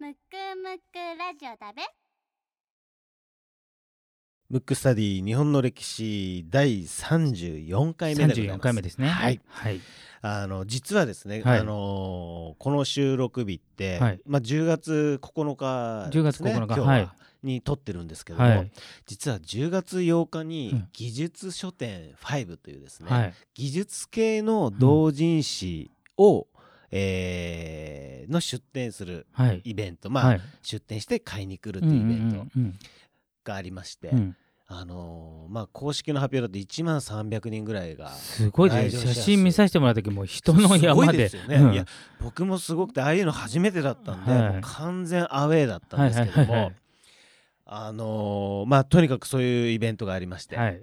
むくむくラジオだべ。ムックスタディ日本の歴史第34回目でございます。34回目ですね。はい。はい。あの実はですね、はい。あのこの収録日って、はい。まあ、10月9日10月ですね9日今日ははい。に撮ってるんですけども、はい。実は10月8日うにん。技術書店5というですね、はい。技術系の同人誌を、えーの出展するはい。イベント、まあ、はい。出展して買いに来るっていうイベントがありまして、あのーまあ、公式の発表だと1万300人ぐらいがすごい写真見させてもらった時もう人の山で。ですよね、うん。いや僕もすごくてああいうの初めてだったんで、はい。完全アウェーだったんですけども、はいはいはいはい。あのーまあとにかくそういうイベントがありまして、はい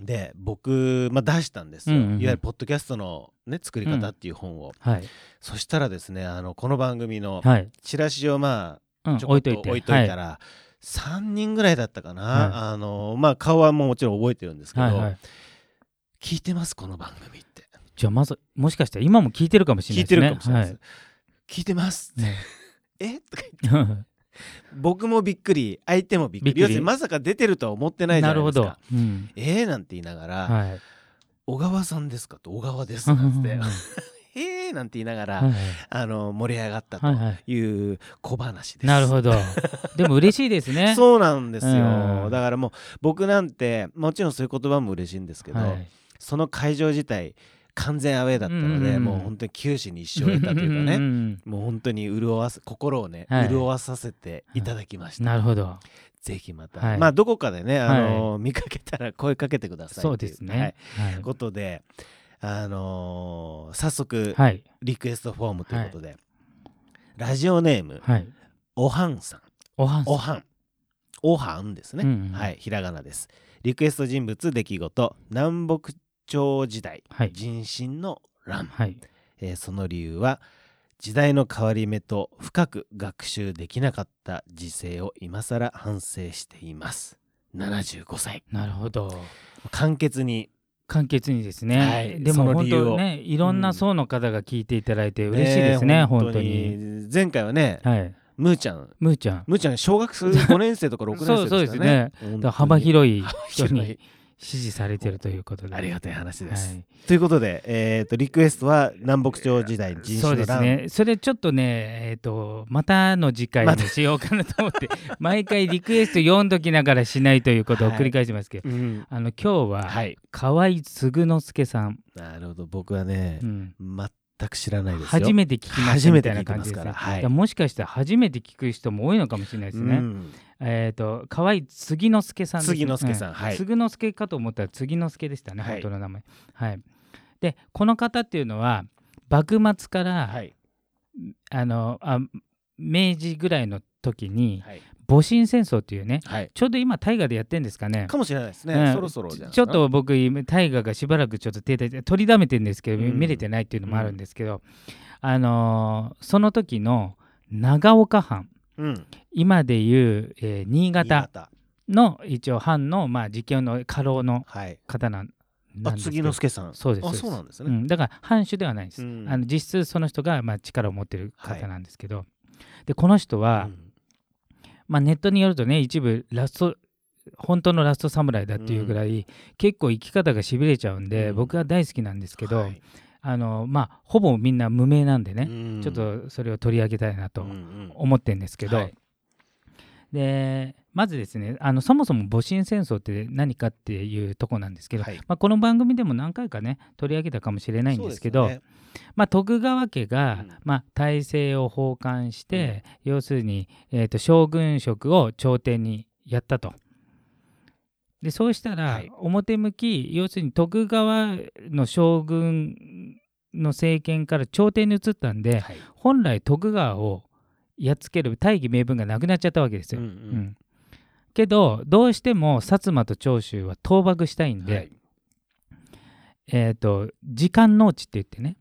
で僕、まあ、出したんですよ、うんうんうん。いわゆるポッドキャストの、ね、作り方っていう本を、はい。そしたらですねあのこの番組のはい。チラシをまうんあちょこっと置いといて。置いといたら、3人ぐらいだったかな、はい。あのまあ顔はもうもちろん覚えてるんですけど、はいはい。聞いてますこの番組って。じゃあまずもしかしたら今も聞いてるかもしれない聞いてですねるかもしれないです、聞いてます。ね。え？とか言って。は い僕もびっくり相手もびっくり。要するにまさか出てるとは思ってないじゃないですか。うん。えーなんて言いながら「はい。小川さんですか?」と「小川です」なんて。はい「へえ」なんて言いながら、はいあの盛り上がったとはいはいいう小話です。なるほど。でも嬉しいですね。そうなんですよ、うん。だからもう僕なんてもちろんそういう言葉も嬉しいんですけど、はい。その会場自体完全アウェーだったので、うんうんうん。もう本当に九死に一生を得たというかね。んもう本当に潤わす心をね、はい。潤わさせていただきました。なるほど。ぜひまた、はい。まあどこかでね、あの見かけたら声かけてくださいそうですね。はい。はい。ことで、あのー早速、はい。リクエストフォームということで、ラジオネームはい。おはんさん。おはんおはん。おはんですね、うんうん。はい。ひらがなです。リクエスト人物出来事。南北朝時代はい。人心の乱、はい。えーその理由は時代の変わり目と深く学習できなかった時勢を今更反省しています。75歳。なるほど。簡潔に。簡潔にですね、はい。でも本当ねいろんな層の方が聞いていただいて嬉しいですね、えー本当に。前回はね、はい。むーちゃん。むーちゃん。むーちゃん小学5年生とか6年生ですからね。そうですね。幅広い人に支持されてるということで。ありがたい話です。はい。ということで、えー、とリクエストは南北朝時代人そう種の乱、ですね。それちょっとねえっ、とまたの次回にしようかなと思って 毎回リクエスト読んどきながらしないということを繰り返してますけど、うん。あの今日ははい。河合嗣之助さん、なるほど。僕はねう、ん。全く知らないですよ。初めて聞きましたみたいな感じですね。から。はい。もしかしたら初めて聞く人も多いのかもしれないですね、うん。えっ、と河合杉之助さん杉之助さんはい。杉之助かと思ったら杉之助でしたね、はい。本当の名前。はい。でこの方っていうのは幕末から、はい。あのあ明治ぐらいの時にはい戊辰戦争っていうねはい。ちょうど今大河でやってるんですかね。かもしれないですね、うん。そろそろちょっと僕今大河がしばらくちょっと停滞取りだめてるんですけど、うん。見れてないっていうのもあるんですけど、あのーその時の長岡藩。うん。今でいう、えー新新潟。の一応藩の、まあ、実験の家老のはい。方なんなあ杉之助さん。あそうです。そうなんですね、うん、だから藩主ではないんです、うん。あの実質その人がまあ力を持ってる方なんですけど、でこの人は、うんまあ、ネットによるとね一部ラスト本当のラストサムライだっていうぐらい、結構生き方がしびれちゃうんで、うん。僕は大好きなんですけど、はい。あのまあほぼみんな無名なんでね、うん。ちょっとそれを取り上げたいなとうんうん。思ってるんですけど、はい。でまずですねあのそもそも戊辰戦争って何かっていうとこなんですけど、はい。まあ、この番組でも何回かね取り上げたかもしれないんですけどね。まあ、徳川家が、うん。まあ、体制を奉還して、要するに、えー、と将軍職を朝廷にやったと。でそうしたら、はい。表向き要するに徳川の将軍の政権から朝廷に移ったんではい。本来徳川をやっつける大義名分がなくなっちゃったわけですよ。うんううんんけどどうしても薩摩と長州は倒幕したいんで、はい。えー、と時間農地って言ってね。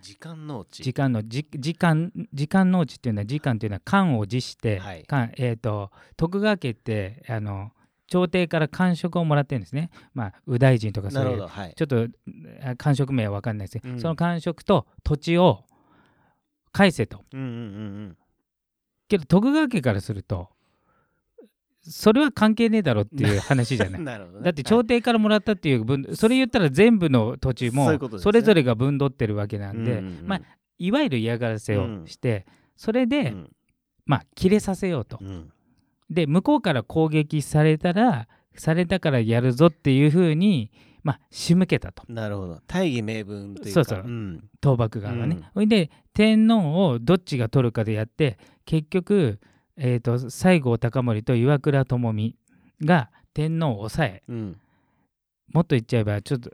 時間農地時間のじ時間時間農地っていうのは時間っていうのは官を辞して、はい。官えー、と徳川家ってあの朝廷から官職をもらってるんですね、まあ、右大臣とかそういうはい。ちょっとあ官職名は分かんないです。けど、うん。その官職と土地を返せと。うんうんうん。けど徳川家からするとそれは関係ねえだろっていう話じゃうなんい。なるほどね。だって朝廷からもらったっていう分、それ言ったら全部の土地もそれぞれが分取ってるわけなんで、うんうんうん。まあいわゆる嫌がらせをして、それで、うん。まあ切れさせようと。うん。で向こうから攻撃されたらされたからやるぞっていうふうにまあ仕向けたと。なるほど。大義名分というか。そうそう。ん。倒幕側はね。それで天皇をどっちが取るかでやって結局、えー、と西郷隆盛と岩倉具視が天皇を抑えうん。もっと言っちゃえばちょっと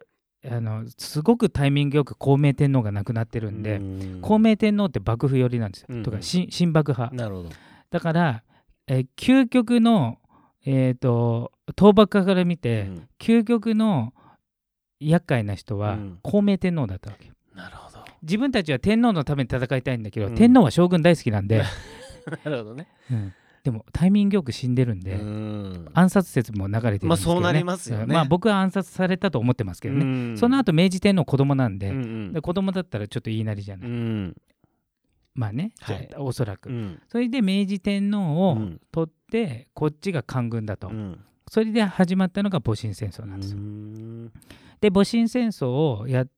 あのすごくタイミングよく孝明天皇が亡くなってるんで、うん。孝明天皇って幕府寄りなんですよ、うんとか新新幕派。なるほど。だから、えー究極の、えー、と倒幕派から見て、うん。究極の厄介な人はうん。孝明天皇だったわけよ。なるほど。自分たちは天皇のために戦いたいんだけど、うん。天皇は将軍大好きなんで、なるほどね。うん。でもタイミングよく死んでるんで、うん。暗殺説も流れてるんですけど、ね。まあそうなりますよね。うん。まあ僕は暗殺されたと思ってますけどね、うん。その後明治天皇子供なんで,、うんうん。で子供だったらちょっと言いなりじゃない、うんまあね、はい。おそらく、うん。それで明治天皇をうん。取ってこっちが官軍だと、うん。それで始まったのが戊辰戦争なんですよ。うん。で戊辰戦争をやっ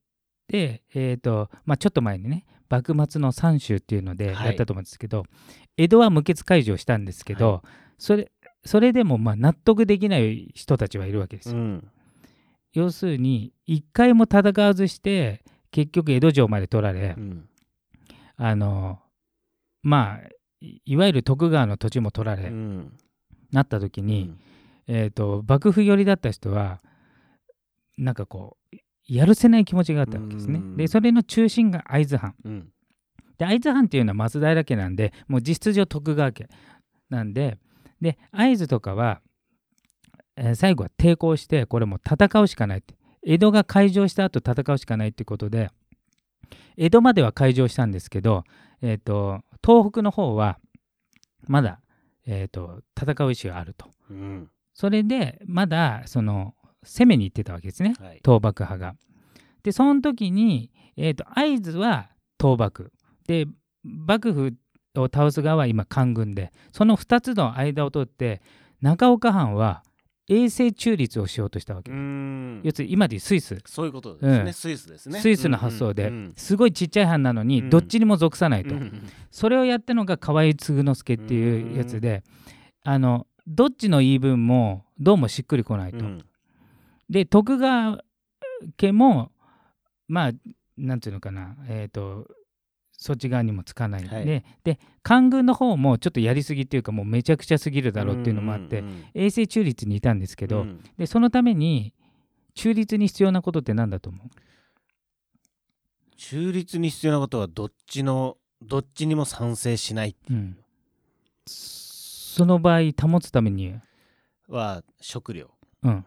て、えーとまあ、ちょっと前にね幕末の三州っていうのではい。やったと思うんですけど、江戸は無血開城したんですけど、それそれでもまあ納得できない人たちはいるわけですよ。うん。要するに一回も戦わずして結局江戸城まで取られ、うん。あのまあいいわゆる徳川の土地も取られ、うん。なった時に、えー、と幕府寄りだった人はなんかこうやるせない気持ちがあったわけですね。うん。でそれの中心が会津藩。うんで会津藩っていうのは松平家なんでもう実質上徳川家なんでで会津とかは、えー最後は抵抗してこれもう戦うしかないって江戸が開城した後戦うしかないってことで江戸までは開城したんですけど、えー、と東北の方はまだ、えー、と戦う意思があると。うんそれでまだその攻めに行ってたわけですねはい倒幕派が。でその時に、えー、と会津は倒幕で幕府を倒す側は今官軍でその2つの間を取って中岡藩は永世中立をしようとしたわけ。うん。要するに今でスイス、そういうことですね、うん。スイスですね。スイスの発想で、うんうんすごいちっちゃい藩なのにうん。どっちにも属さないと、うん。それをやったのが河合継之助っていうやつで、あのどっちの言い分もどうもしっくりこないと。うん。で徳川家もまあなんていうのかな。えっ、とそっち側にもつかない、はい。でで官軍の方もちょっとやりすぎっていうかもうめちゃくちゃすぎるだろうっていうのもあって、んん永世中立にいたんですけど、うん。でそのために中立に必要なことって何だと思う？中立に必要なことはどっちのどっちにも賛成しない。うん、その場合保つために、は食料。うん、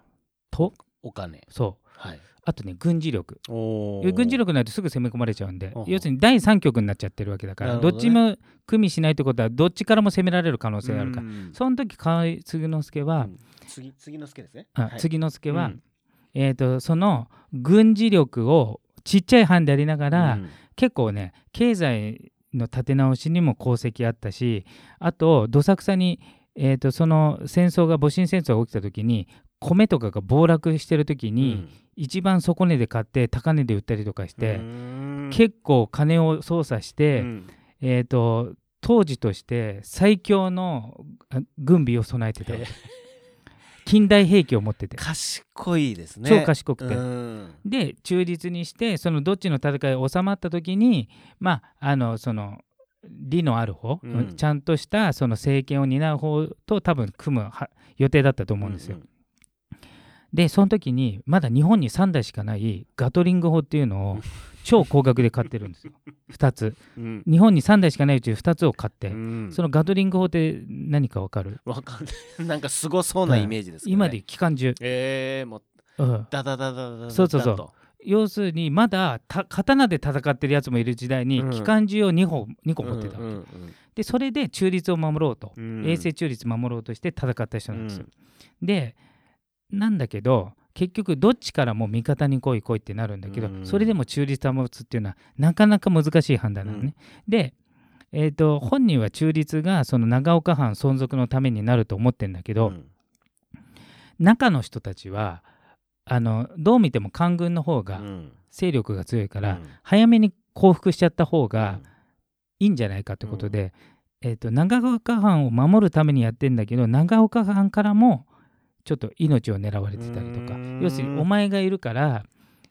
と？お金。そう。はいあとね軍事力。お軍事力ないとすぐ攻め込まれちゃうんで要するに第三極になっちゃってるわけだからど,、っちも組みしないってことはどっちからも攻められる可能性があるから、うんその時河合継之助は、うん。次次の助ですね。あはい。継之助は、うん。えー、とその軍事力をちっちゃい藩でありながら、うん。結構ね経済の立て直しにも功績あったしあとどさくさに、えー、とその戦争が戊辰戦争が起きた時に米とかが暴落してる時に、一番底値で買って高値で売ったりとかして、うん。結構金を操作して、うん。えー、と当時として最強のあ軍備を備えてた。近代兵器を持ってて。賢いですね。超賢くて、うん。で中立にしてそのどっちの戦い収まった時にまああのその利のある方、うん。ちゃんとしたその政権を担う方と多分組むは予定だったと思うんですよ。でその時にまだ日本に3台しかないガトリング砲っていうのを超高額で買ってるんですよ。2つ。うん。日本に3台しかないうち2つを買って、うん。そのガトリング砲って何か分かる？わかんない。なんかすごそうなイメージですね。今で機関銃、えー、もううん。ダダダダダそうそうそう。と要するにまだた刀で戦ってるやつもいる時代にうん。機関銃を2本2個持ってたわけ、うんうんでそれで中立を守ろうと、うん。永世中立守ろうとして戦った人なんですよ、でなんだけど結局どっちからも味方に来い来いってなるんだけど、うん。それでも中立保つっていうのはなかなか難しい判断なのね、でえー、と本人は中立がその長岡藩存続のためになると思ってるんだけど、うん。中の人たちはあのどう見ても官軍の方がうん。勢力が強いから、うん。早めに降伏しちゃった方がいいんじゃないかってことで、えー、と長岡藩を守るためにやってんだけど長岡藩からもちょっと命を狙われてたりとかうん。要するにお前がいるから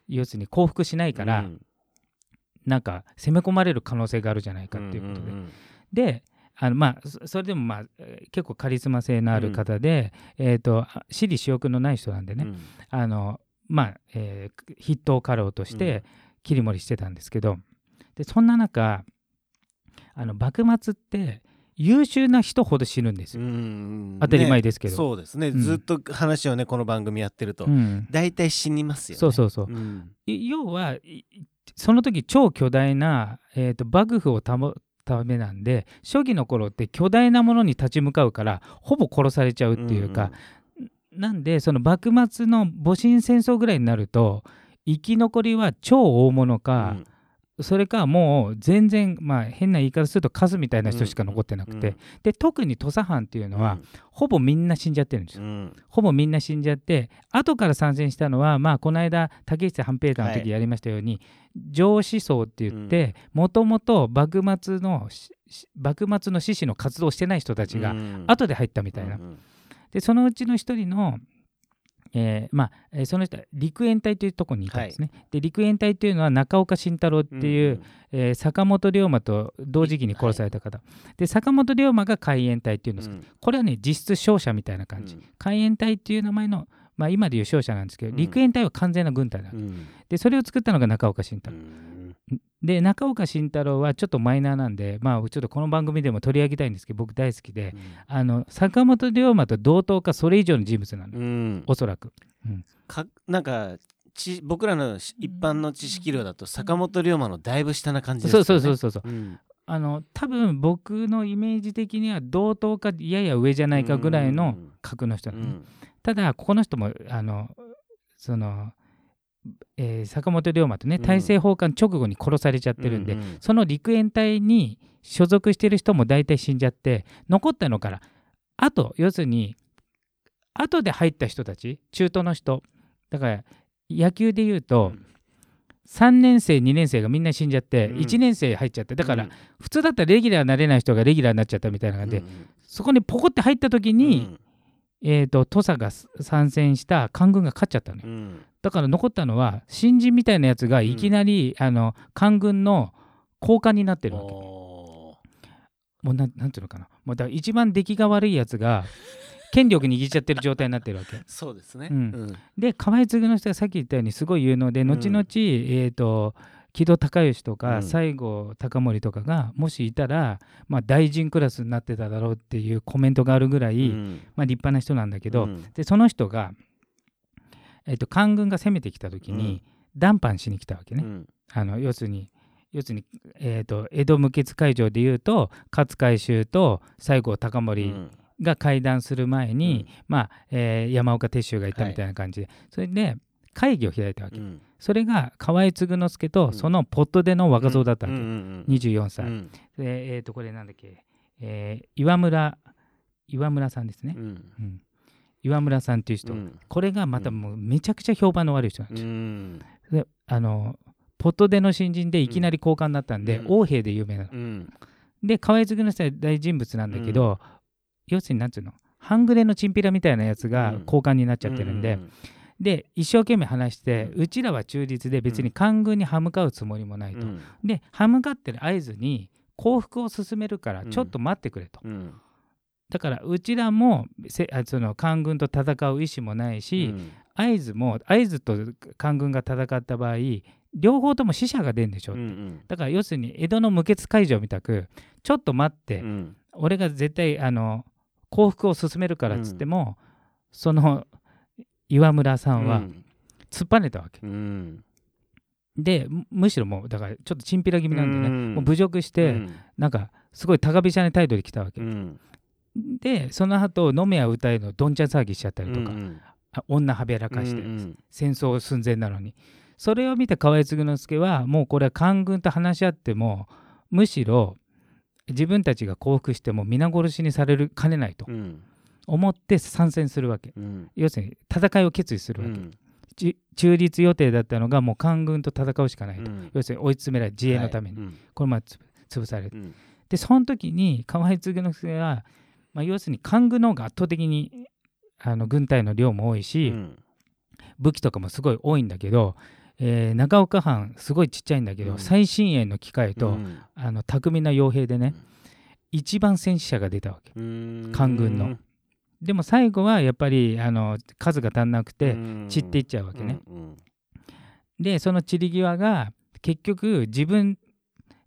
要するに降伏しないから、うん。なんか攻め込まれる可能性があるじゃないかっていうことで、んであのまあそそれでもまあえー結構カリスマ性のある方で、えー、とあ私利私欲のない人なんでね、うん。あのまあ、えー筆頭家老として切り盛りしてたんですけど、でそんな中あの幕末って優秀な人ほど死ぬんですうよ、ん。当たり前ねですけど、そうですね、うん。ずっと話をねこの番組やってると、うん。大体死にますよね。そうそうそう。うん。い要はいその時超巨大な、えー、と幕府を保つためなんで初期の頃って巨大なものに立ち向かうからほぼ殺されちゃうっていうか、なんでその幕末の戊辰戦争ぐらいになると生き残りは超大物うん。か、それかもう全然まあ変な言い方するとカスみたいな人しか残ってなくて、で特に土佐藩っていうのは、ほぼみんな死んじゃってるんですよ、うん。ほぼみんな死んじゃって後から参戦したのはまあこの間竹下半平太のはい時やりましたように、上司層って言ってもともと幕末の幕末の志士の活動をしてない人たちがうん。後で入ったみたいな、うん。でそのうちの一人の、えーまあえーその人は陸援隊というところにいたんですね、で陸援隊というのは中岡慎太郎っていう、えー坂本龍馬と同時期に殺された方、で坂本龍馬が海援隊っていうんですけど、これはね実質勝者みたいな感じ、海援隊っていう名前の、まあ、今でいう勝者なんですけど、うん。陸援隊は完全な軍隊だ、うん。でそれを作ったのが中岡慎太郎、うんで中岡慎太郎はちょっとマイナーなんでまあちょっとこの番組でも取り上げたいんですけど僕大好きで、あの坂本龍馬と同等かそれ以上の人物なの、うん。おそらく。かなんかち僕らのし一般の知識量だと坂本龍馬のだいぶ下な感じですそうよね。そうそうそうそうう。ん。あの多分僕のイメージ的には同等かやや上じゃないかぐらいの格の人なのね、うん。ただここの人もあのその、えー坂本龍馬とねうん。大政奉還直後に殺されちゃってるんで、ううん。その陸援隊に所属してる人も大体死んじゃって残ったのからあと要するに後で入った人たち中途の人だから野球で言うと、うん。3年生2年生がみんな死んじゃって、うん。1年生入っちゃってだから、うん。普通だったらレギュラーになれない人がレギュラーになっちゃったみたいな感じで、うんそこにポコって入った時に、えー、と土佐が参戦した官軍が勝っちゃったのよ。うん。うんだから残ったのは新人みたいなやつがいきなり、あの官軍の高官になってるわけ。もおうなんなんていうのかな。もうだから一番出来が悪いやつが権力握っちゃってる状態になってるわけ。ー そうですね。うん。うん。で河合継の人がさっき言ったようにすごい有能でうん。後々、えー、と木戸孝允とうかん。西郷隆盛とかがもしいたら、まあ、大臣クラスになってただろうっていうコメントがあるぐらい、うん。まあ、立派な人なんだけど、うん。でその人が、えっと官軍が攻めてきた時に、談判しに来たわけね。うん。あの要するに要するに、えー、と江戸無血会場でいうと勝海舟と西郷隆盛うん。が会談する前に、うん。まあえー山岡鉄舟がいたみたいな感じで、それで会議を開いたわけ、うん。それが河合継之助とそのポットでの若造だったわけ、うんうん24歳、うん。でえー、とこれなんだっけ、えー岩村岩村さんですね、うん。うん。岩村さんっていう人、うん。これがまたもうめちゃくちゃ評判の悪い人なんうですよ。ん。であのポットでの新人でいきなり交換になったんで、うん。王兵で有名なの。うん。で河合継之助は大人物なんだけど、要するになんつうの？半グレのチンピラみたいなやつがうん。交換になっちゃってるんで、で一生懸命話して、ううちらは中立で別に官軍に歯向かうつもりもないと、うん。で歯向かってる合図に降伏を進めるからうん。ちょっと待ってくれと、うん。だからうちらもせあその官軍と戦う意思もないし、うん。合図も合図と官軍が戦った場合両方とも死者が出るんでしょ、うんうん。だから要するに江戸の無血会場みたくちょっと待って、うん。俺が絶対あの降伏を進めるからっつっても、その岩村さんは突っぱねたわけ、うん。でむむしろもうだからちょっとチンピラ気味なんでね、うん。もう侮辱して、うん。なんかすごい高飛車な態度で来たわけ、うん。でその後飲めや歌えのどんちゃん騒ぎしちゃったりとか、うん。あ女はべらかして、うん戦争寸前なのに。それを見た河合継之助はもうこれは官軍と話し合ってもむしろ自分たちが降伏しても皆殺しにされるかねないと。うん思って参戦するわけ。うん。要するに戦いを決意するわけ、うん。ち中立予定だったのがもう官軍と戦うしかないと、うん。要するに追い詰められ自衛のために、はい。うん。これまでつぶ潰されるうん。でその時に河合継之助は、まあ、要するに官軍の方が圧倒的にあの軍隊の量も多いし、うん。武器とかもすごい多いんだけど、えー長岡藩すごいちっちゃいんだけど、うん。最新鋭の機械と、うん。あの巧みな傭兵でね、うん。一番戦死者が出たわけ。うん。官軍のでも最後はやっぱりあの数が足んなくてうん。散っていっちゃうわけね、うんでその散り際が結局自分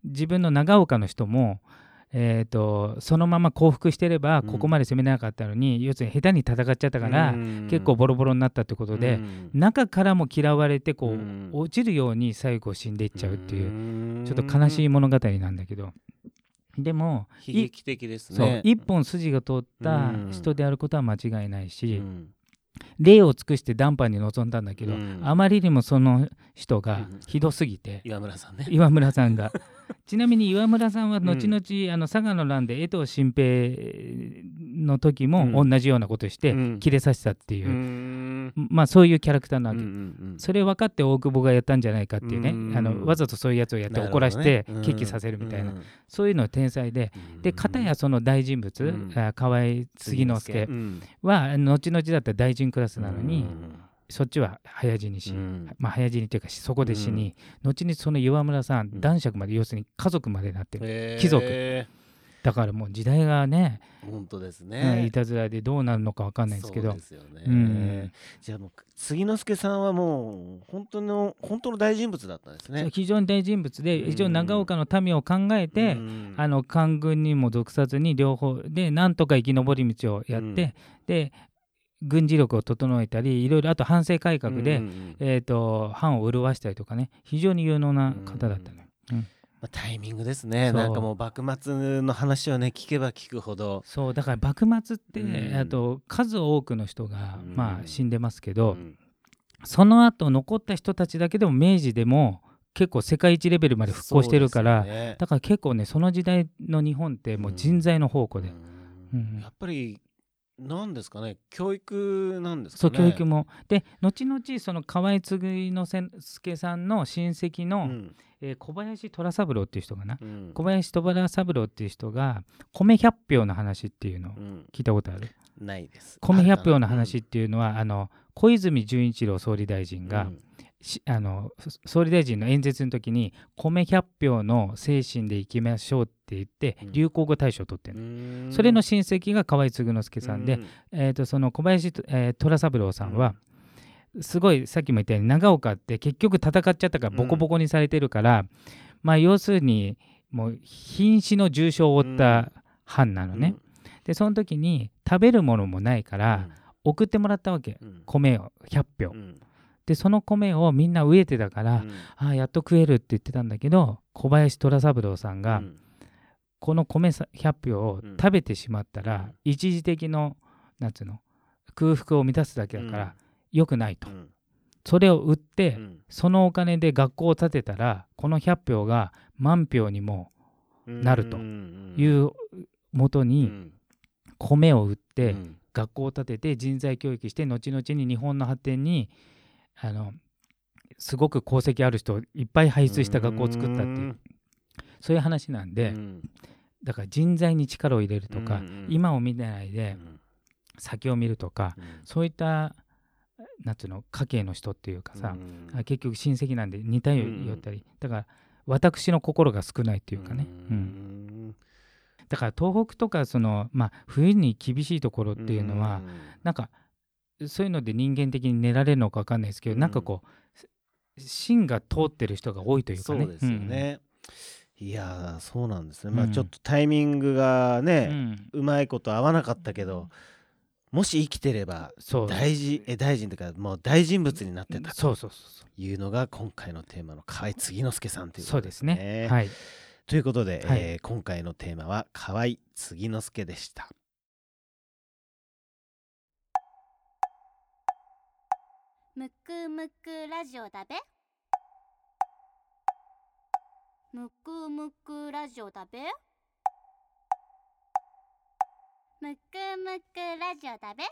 自分の長岡の人も、えー、とそのまま降伏してればうん。ここまで攻めなかったのに、要するに下手に戦っちゃったから、うん。結構ボロボロになったってことで、うん。中からも嫌われてこう、うん。落ちるように最後死んでいっちゃうっていう、うん。ちょっと悲しい物語なんだけどでも悲劇的ですね。一本筋が通ったうん。人であることは間違いないし、うん。礼を尽くして談判に臨んだんだけど、うん。あまりにもその人がうん。ひどすぎて、岩村さんね。岩村さんが。ちなみに岩村さんは後々、あの佐賀の乱で江藤新平の時もうん。同じようなことしてうん。切れさせたっていうう、んまあそういうキャラクターなわけ、うんうんそれ分かって大久保がやったんじゃないかっていうね、うん。あのわざとそういうやつをやって怒らせて決起させるみたいな、そういうの天才で。で片やその大人物、うん。あ河合継之助うん。は後々だったら大臣クラスなのに、うん。そっちは早死にし、うん。まあ早死にというかそこで死に、後にその岩村さん、うん。男爵まで要するに家族までなってる、貴族だからもう時代がね、本当ですうんねいたずらでどうなるのか分かんないですけど。そうですよね。うんじゃあもう杉之助さんはもう本当の本当の大人物だったんですね。非常に大人物でうん。非常に長岡の民を考えて、うん。あの官軍にも属さずに両方でなんとか生き延び道をやって、うん。で軍事力を整えたりいろいろあと反省改革で、うんうんうん。えー、と藩を潤したりとかね非常に有能な方だったの。よ。うんまあタイミングですね。なんかもう幕末の話をね聞けば聞くほど。そうだから幕末って、うん。あと数多くの人が、うん。まあ、死んでますけど、うん。その後残った人たちだけでも明治でも結構世界一レベルまで復興してるから、ね。だから結構ねその時代の日本ってもう人材の宝庫で、やっぱりなんですかね？教育なんですかそうね教育も。で後々その河合継之助さんの親戚の、うん。えー小林虎三郎っていう人がな、うん。小林虎三郎っていう人が米百俵の話っていうのをうん。聞いたことある？ないです。米百俵の話っていうのは、あの小泉純一郎総理大臣が、あのそ総理大臣の演説の時に米百俵の精神でいきましょうって言ってうん。流行語大賞を取ってる、うん。それの親戚が河合継之助さんで、うえー、とその小林、えー虎三郎さんは、すごいさっきも言ったように長岡って結局戦っちゃったからボコボコにされてるから、まあ要するにもう瀕死の重傷を負った藩なのね、でその時に食べるものもないから送ってもらったわけ。うん。米を100票、うんでその米をみんな植えてたから、うん。ああやっと食えるって言ってたんだけど小林虎三郎さんが、うん。この米さ100票を食べてしまったら、うん。一時的のなんつうの空腹を満たすだけだから、良くないと、うん。それを売って、うん。そのお金で学校を建てたらこの100票が万票にもなると。いうもとうにん。米を売ってうん。学校を建てて人材教育して後々に日本の発展にあのすごく功績ある人をいっぱい輩出した学校を作ったっていうそういう話なんでうん。だから人材に力を入れるとか、今を見ないでうん。先を見るとか、うん。そういったなんつうの家系の人っていうかさ、結局親戚なんで似たよったり、だから私の心が少ないっていうかね、ううん。ん。だから東北とかその、まあ、冬に厳しいところっていうのは、なんかそういうので人間的に寝られるのか分かんないですけど、うん。なんかこう芯が通ってる人が多いというかね。そうですよね、いやーそうなんですね。まあうんちょっとタイミングがうん。うね、ん。うまいこと合わなかったけどもし生きてれば大事え大臣というかもう大人物になってたとそうそうそうそう。いうのが今回のテーマの河合継之助さんということそうですね。はい。ということで、はい。えー今回のテーマは河合継之助でしたむくむくラジオだべ。むくむくラジオだべ。むくむくラジオだべ。